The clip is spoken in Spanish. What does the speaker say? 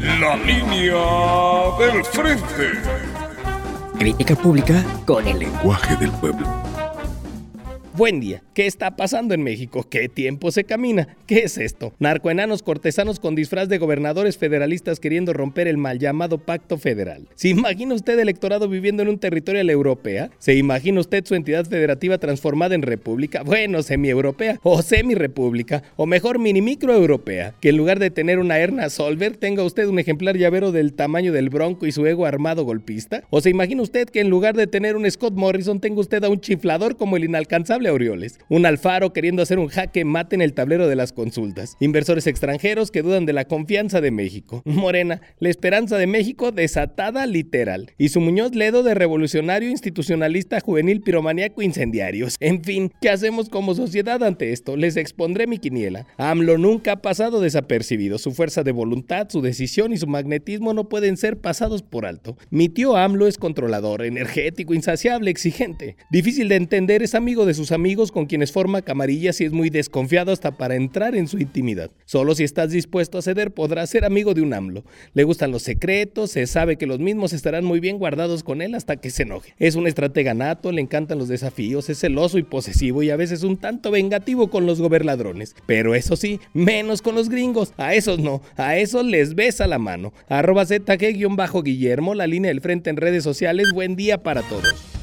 La línea del frente. Crítica pública con el lenguaje del pueblo. Buen día. ¿Qué está pasando en México? ¿Qué tiempo se camina? ¿Qué es esto? Narcoenanos cortesanos con disfraz de gobernadores federalistas queriendo romper el mal llamado pacto federal. ¿Se imagina usted electorado viviendo en un territorio de la europea? ¿Se imagina usted su entidad federativa transformada en república? Bueno, semi-europea o semi-república o mejor mini-micro europea. Que en lugar de tener una Erna Solver tenga usted un ejemplar llavero del tamaño del bronco y su ego armado golpista. ¿O se imagina usted que en lugar de tener un Scott Morrison tenga usted a un chiflador como el inalcanzable Aureoles, un Alfaro queriendo hacer un jaque mate en el tablero de las consultas, inversores extranjeros que dudan de la confianza de México, Morena, la esperanza de México desatada literal, y su Muñoz Ledo de revolucionario institucionalista juvenil piromaníaco incendiarios. En fin, ¿qué hacemos como sociedad ante esto? Les expondré mi quiniela. AMLO nunca ha pasado desapercibido, su fuerza de voluntad, su decisión y su magnetismo no pueden ser pasados por alto. Mi tío AMLO es controlador, energético, insaciable, exigente. Difícil de entender, es amigo de sus amigos con quienes forma camarillas y es muy desconfiado hasta para entrar en su intimidad. Solo si estás dispuesto a ceder podrás ser amigo de un AMLO. Le gustan los secretos, se sabe que los mismos estarán muy bien guardados con él hasta que se enoje. Es un estratega nato, le encantan los desafíos, es celoso y posesivo y a veces un tanto vengativo con los gobernadrones. Pero eso sí, menos con los gringos. A esos no, a esos les besa la mano. Arroba ZG-Guillermo, la línea del frente en redes sociales. Buen día para todos.